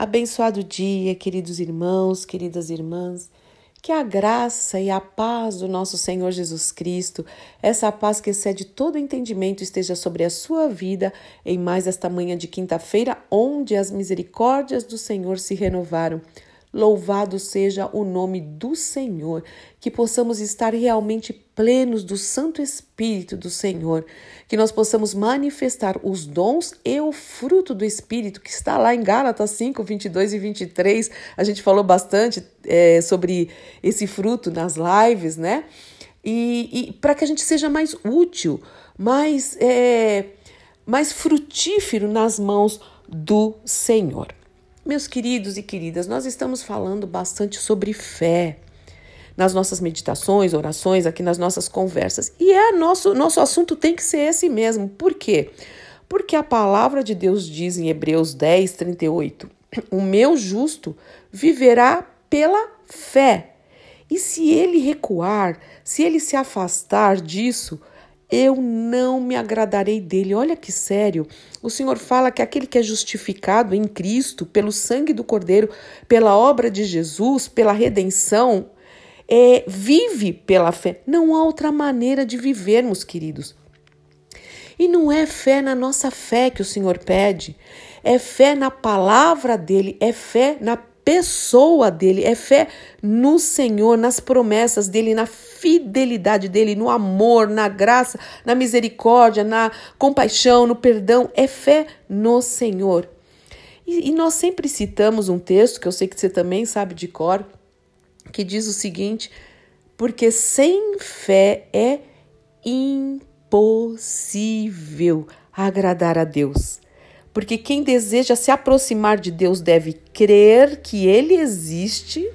Abençoado dia, queridos irmãos, queridas irmãs. Que a graça e a paz do nosso Senhor Jesus Cristo, essa paz que excede todo entendimento, esteja sobre a sua vida em mais esta manhã de quinta-feira, onde as misericórdias do Senhor se renovaram. Louvado seja o nome do Senhor, que possamos estar realmente plenos do Santo Espírito do Senhor, que nós possamos manifestar os dons e o fruto do Espírito, que está lá em Gálatas 5, 22 e 23. A gente falou bastante é, sobre esse fruto nas lives, né? E, e para que a gente seja mais útil, mais, é, mais frutífero nas mãos do Senhor. Meus queridos e queridas, nós estamos falando bastante sobre fé nas nossas meditações, orações, aqui nas nossas conversas. E é nosso nosso assunto tem que ser esse mesmo. Por quê? Porque a palavra de Deus diz em Hebreus 10, 38: O meu justo viverá pela fé. E se ele recuar, se ele se afastar disso, eu não me agradarei dele. Olha que sério. O Senhor fala que aquele que é justificado em Cristo, pelo sangue do Cordeiro, pela obra de Jesus, pela redenção, é, vive pela fé. Não há outra maneira de vivermos, queridos. E não é fé na nossa fé que o Senhor pede, é fé na palavra dele, é fé na pessoa dele, é fé no Senhor, nas promessas dele, na fidelidade dele, no amor, na graça, na misericórdia, na compaixão, no perdão. É fé no Senhor. E, e nós sempre citamos um texto que eu sei que você também sabe de cor, que diz o seguinte: porque sem fé é impossível agradar a Deus. Porque quem deseja se aproximar de Deus deve crer que Ele existe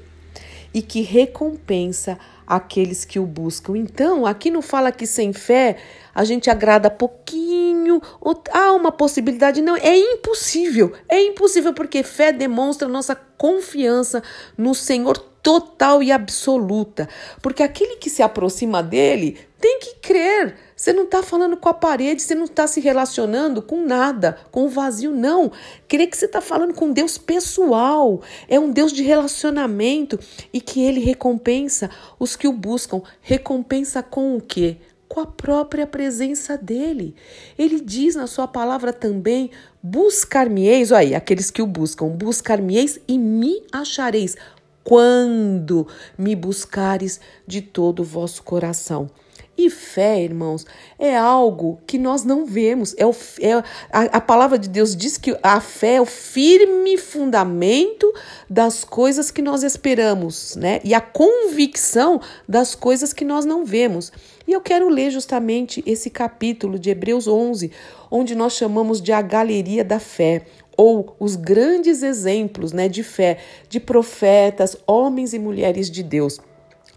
e que recompensa aqueles que o buscam. Então, aqui não fala que sem fé a gente agrada pouquinho, ou há uma possibilidade. Não, é impossível. É impossível porque fé demonstra nossa confiança no Senhor total e absoluta. Porque aquele que se aproxima dele tem que crer. Você não está falando com a parede, você não está se relacionando com nada, com o vazio, não. Crer que você está falando com Deus pessoal. É um Deus de relacionamento e que ele recompensa os que o buscam. Recompensa com o quê? com a própria presença dele. Ele diz na sua palavra também: buscar-me-eis, aí, aqueles que o buscam, buscar-me-eis e me achareis quando me buscares de todo o vosso coração. E fé, irmãos, é algo que nós não vemos. É, o, é a, a, palavra de Deus diz que a fé é o firme fundamento das coisas que nós esperamos, né? E a convicção das coisas que nós não vemos. E eu quero ler justamente esse capítulo de Hebreus 11, onde nós chamamos de a galeria da fé, ou os grandes exemplos né, de fé de profetas, homens e mulheres de Deus.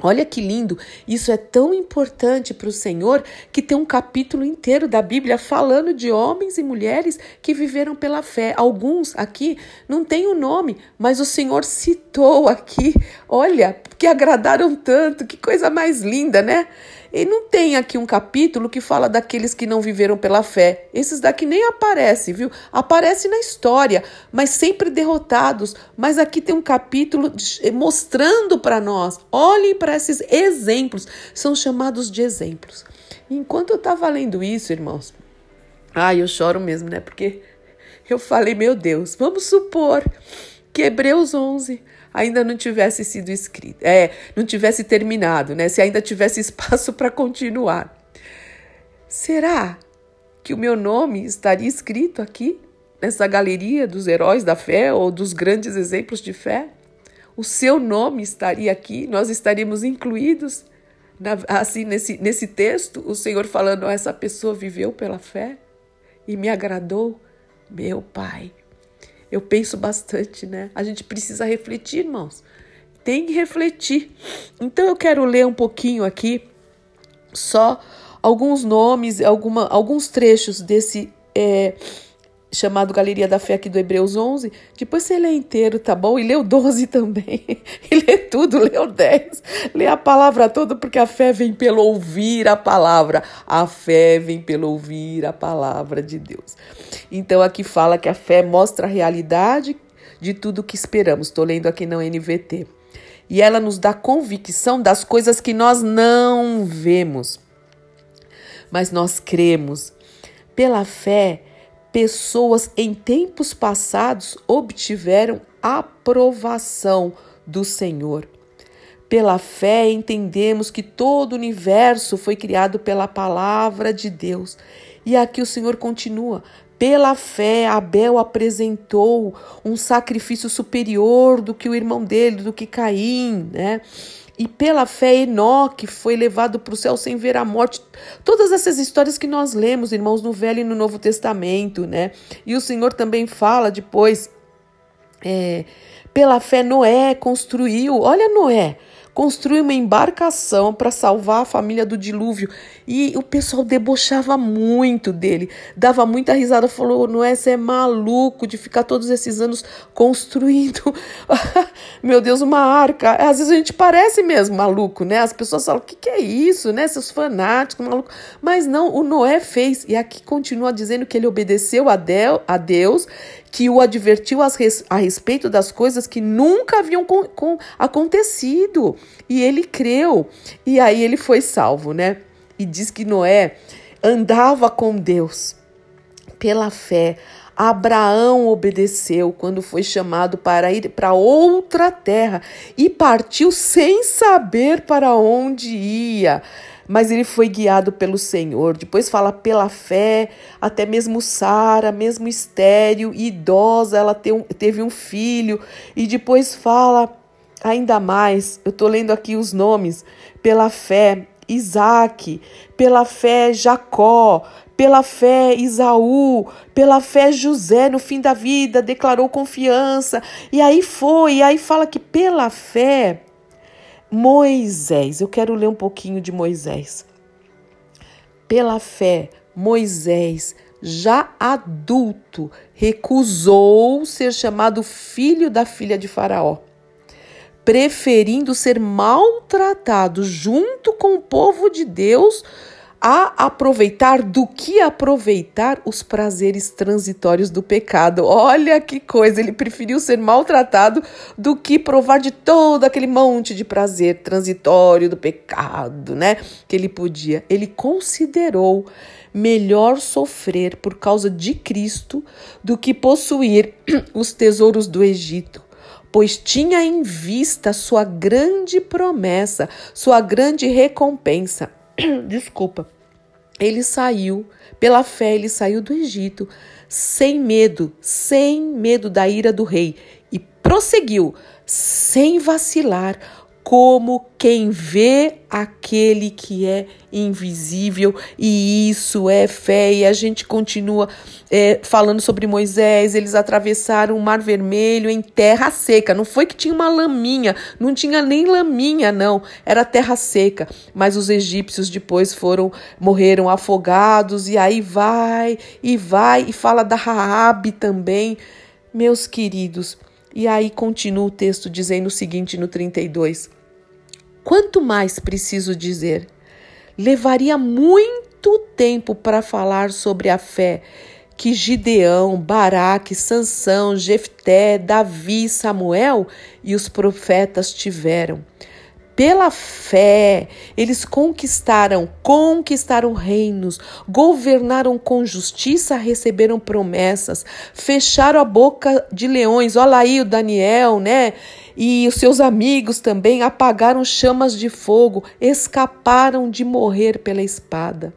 Olha que lindo, isso é tão importante para o Senhor que tem um capítulo inteiro da Bíblia falando de homens e mulheres que viveram pela fé. Alguns aqui não têm o nome, mas o Senhor citou aqui. Olha, que agradaram tanto, que coisa mais linda, né? E não tem aqui um capítulo que fala daqueles que não viveram pela fé. Esses daqui nem aparecem, viu? Aparece na história, mas sempre derrotados. Mas aqui tem um capítulo mostrando para nós. Olhem para esses exemplos. São chamados de exemplos. Enquanto eu estava lendo isso, irmãos, ai, eu choro mesmo, né? Porque eu falei, meu Deus, vamos supor que Hebreus 11 ainda não tivesse sido escrito, é, não tivesse terminado, né? Se ainda tivesse espaço para continuar. Será que o meu nome estaria escrito aqui nessa galeria dos heróis da fé ou dos grandes exemplos de fé? O seu nome estaria aqui, nós estaríamos incluídos na, assim nesse, nesse texto, o Senhor falando: essa pessoa viveu pela fé e me agradou, meu Pai. Eu penso bastante, né? A gente precisa refletir, irmãos. Tem que refletir. Então eu quero ler um pouquinho aqui só alguns nomes, alguma, alguns trechos desse é, chamado Galeria da Fé aqui do Hebreus 11. Depois você lê inteiro, tá bom? E lê o 12 também. E lê tudo, lê o 10. Lê a palavra toda, porque a fé vem pelo ouvir a palavra. A fé vem pelo ouvir a palavra de Deus. Então aqui fala que a fé mostra a realidade de tudo que esperamos. Estou lendo aqui na NVT. E ela nos dá convicção das coisas que nós não vemos, mas nós cremos. Pela fé, pessoas em tempos passados obtiveram aprovação do Senhor. Pela fé, entendemos que todo o universo foi criado pela palavra de Deus. E aqui o Senhor continua: pela fé, Abel apresentou um sacrifício superior do que o irmão dele, do que Caim, né? E pela fé, Enoque foi levado para o céu sem ver a morte. Todas essas histórias que nós lemos, irmãos, no Velho e no Novo Testamento, né? E o Senhor também fala depois. É, pela fé, Noé construiu. Olha, Noé construiu uma embarcação para salvar a família do dilúvio. E o pessoal debochava muito dele, dava muita risada, falou: Noé, você é maluco de ficar todos esses anos construindo, meu Deus, uma arca. Às vezes a gente parece mesmo maluco, né? As pessoas falam: o que, que é isso, né? Seus fanáticos, maluco. Mas não, o Noé fez, e aqui continua dizendo que ele obedeceu a Deus que o advertiu a respeito das coisas que nunca haviam com, com, acontecido. E ele creu. E aí ele foi salvo, né? E diz que Noé andava com Deus pela fé. Abraão obedeceu quando foi chamado para ir para outra terra e partiu sem saber para onde ia mas ele foi guiado pelo Senhor. Depois fala pela fé, até mesmo Sara, mesmo estéril e idosa, ela teve um filho. E depois fala ainda mais, eu estou lendo aqui os nomes, pela fé, Isaac, pela fé, Jacó, pela fé, Isaú, pela fé, José, no fim da vida, declarou confiança. E aí foi, e aí fala que pela fé, Moisés, eu quero ler um pouquinho de Moisés. Pela fé, Moisés, já adulto, recusou ser chamado filho da filha de Faraó, preferindo ser maltratado junto com o povo de Deus a aproveitar do que aproveitar os prazeres transitórios do pecado. Olha que coisa, ele preferiu ser maltratado do que provar de todo aquele monte de prazer transitório do pecado, né? Que ele podia. Ele considerou melhor sofrer por causa de Cristo do que possuir os tesouros do Egito pois tinha em vista sua grande promessa, sua grande recompensa. desculpa, ele saiu, pela fé, ele saiu do Egito sem medo, sem medo da ira do rei. E prosseguiu, sem vacilar, como quem vê aquele que é invisível, e isso é fé. E a gente continua é, falando sobre Moisés, eles atravessaram o Mar Vermelho em terra seca. Não foi que tinha uma laminha, não tinha nem laminha, não, era terra seca. Mas os egípcios depois foram, morreram afogados, e aí vai e vai, e fala da Raabe também. Meus queridos, e aí continua o texto dizendo o seguinte no 32: Quanto mais preciso dizer? Levaria muito tempo para falar sobre a fé que Gideão, Baraque, Sansão, Jefté, Davi, Samuel e os profetas tiveram pela fé, eles conquistaram, conquistaram reinos, governaram com justiça, receberam promessas, fecharam a boca de leões. Olha aí o Daniel, né? E os seus amigos também apagaram chamas de fogo, escaparam de morrer pela espada.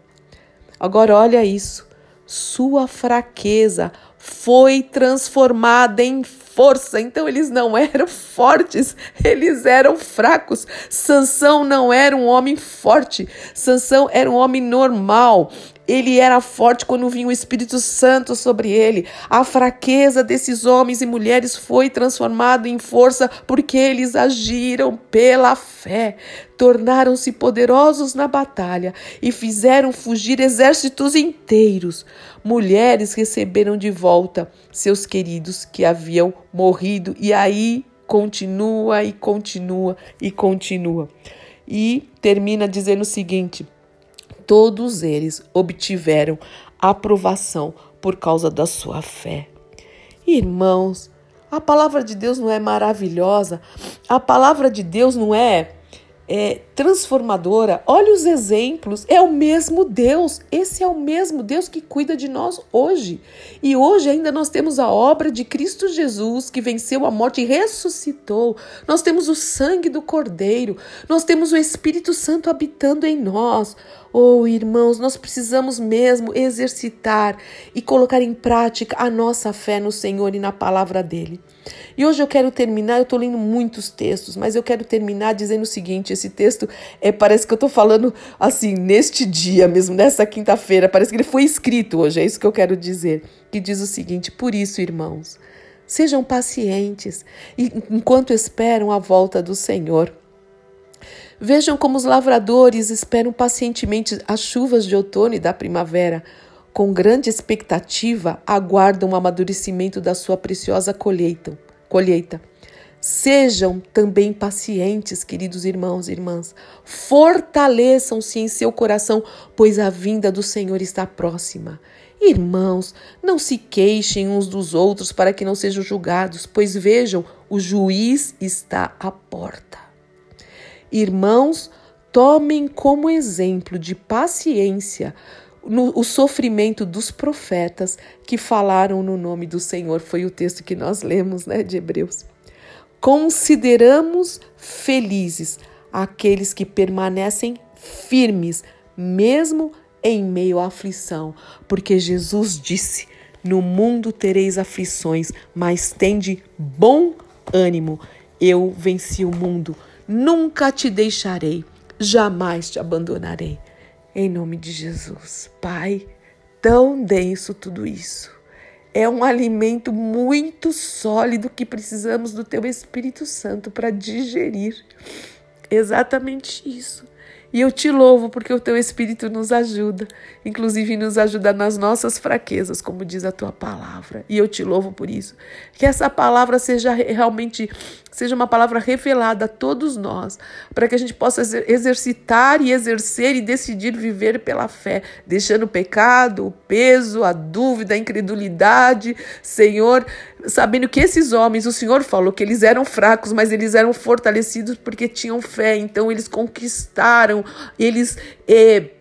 Agora olha isso. Sua fraqueza foi transformada em força. Então eles não eram fortes, eles eram fracos. Sansão não era um homem forte. Sansão era um homem normal. Ele era forte quando vinha o Espírito Santo sobre ele. A fraqueza desses homens e mulheres foi transformada em força porque eles agiram pela fé. Tornaram-se poderosos na batalha e fizeram fugir exércitos inteiros. Mulheres receberam de volta seus queridos que haviam morrido e aí continua e continua e continua. E termina dizendo o seguinte: todos eles obtiveram aprovação por causa da sua fé. Irmãos, A palavra de Deus não é maravilhosa? A palavra de Deus não é é, transformadora. Olha os exemplos. É o mesmo Deus. Esse é o mesmo Deus que cuida de nós hoje. E hoje ainda nós temos a obra de Cristo Jesus que venceu a morte e ressuscitou. Nós temos o sangue do Cordeiro. Nós temos o Espírito Santo habitando em nós. Oh, irmãos, nós precisamos mesmo exercitar e colocar em prática a nossa fé no Senhor e na palavra dele. E hoje eu quero terminar, eu estou lendo muitos textos, mas eu quero terminar dizendo o seguinte: esse texto é, parece que eu estou falando assim, neste dia mesmo, nessa quinta-feira, parece que ele foi escrito hoje, é isso que eu quero dizer. Que diz o seguinte: por isso, irmãos, sejam pacientes enquanto esperam a volta do Senhor. Vejam como os lavradores esperam pacientemente as chuvas de outono e da primavera. Com grande expectativa, aguardam o amadurecimento da sua preciosa colheita. colheita. Sejam também pacientes, queridos irmãos e irmãs. Fortaleçam-se em seu coração, pois a vinda do Senhor está próxima. Irmãos, não se queixem uns dos outros para que não sejam julgados, pois vejam, o juiz está à porta. Irmãos, tomem como exemplo de paciência no, o sofrimento dos profetas que falaram no nome do Senhor. Foi o texto que nós lemos, né, de Hebreus. Consideramos felizes aqueles que permanecem firmes, mesmo em meio à aflição, porque Jesus disse: No mundo tereis aflições, mas tende bom ânimo. Eu venci o mundo. Nunca te deixarei, jamais te abandonarei. Em nome de Jesus. Pai, tão denso tudo isso. É um alimento muito sólido que precisamos do teu Espírito Santo para digerir. Exatamente isso. E eu te louvo porque o teu Espírito nos ajuda, inclusive nos ajuda nas nossas fraquezas, como diz a tua palavra. E eu te louvo por isso. Que essa palavra seja realmente seja uma palavra revelada a todos nós, para que a gente possa exercitar e exercer e decidir viver pela fé, deixando o pecado, o peso, a dúvida, a incredulidade, Senhor, sabendo que esses homens, o Senhor falou que eles eram fracos, mas eles eram fortalecidos porque tinham fé, então eles conquistaram, eles. Eh,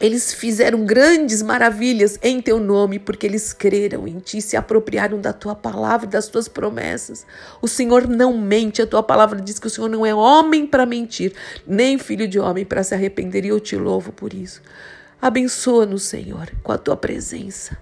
eles fizeram grandes maravilhas em teu nome, porque eles creram em ti, se apropriaram da tua palavra e das tuas promessas. O Senhor não mente, a tua palavra diz que o Senhor não é homem para mentir, nem filho de homem para se arrepender, e eu te louvo por isso. Abençoa-nos, Senhor, com a tua presença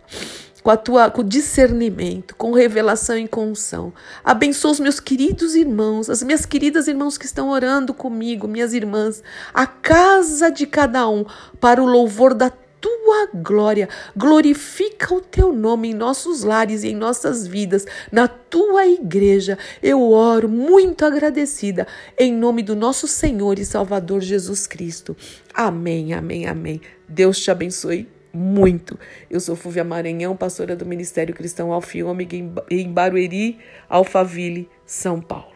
com a tua com discernimento, com revelação e com unção. Abençoa os meus queridos irmãos, as minhas queridas irmãos que estão orando comigo, minhas irmãs, a casa de cada um para o louvor da tua glória. Glorifica o teu nome em nossos lares e em nossas vidas, na tua igreja. Eu oro muito agradecida em nome do nosso Senhor e Salvador Jesus Cristo. Amém, amém, amém. Deus te abençoe muito. Eu sou Fúvia Maranhão, pastora do Ministério Cristão Alfiômega em Barueri, Alphaville, São Paulo.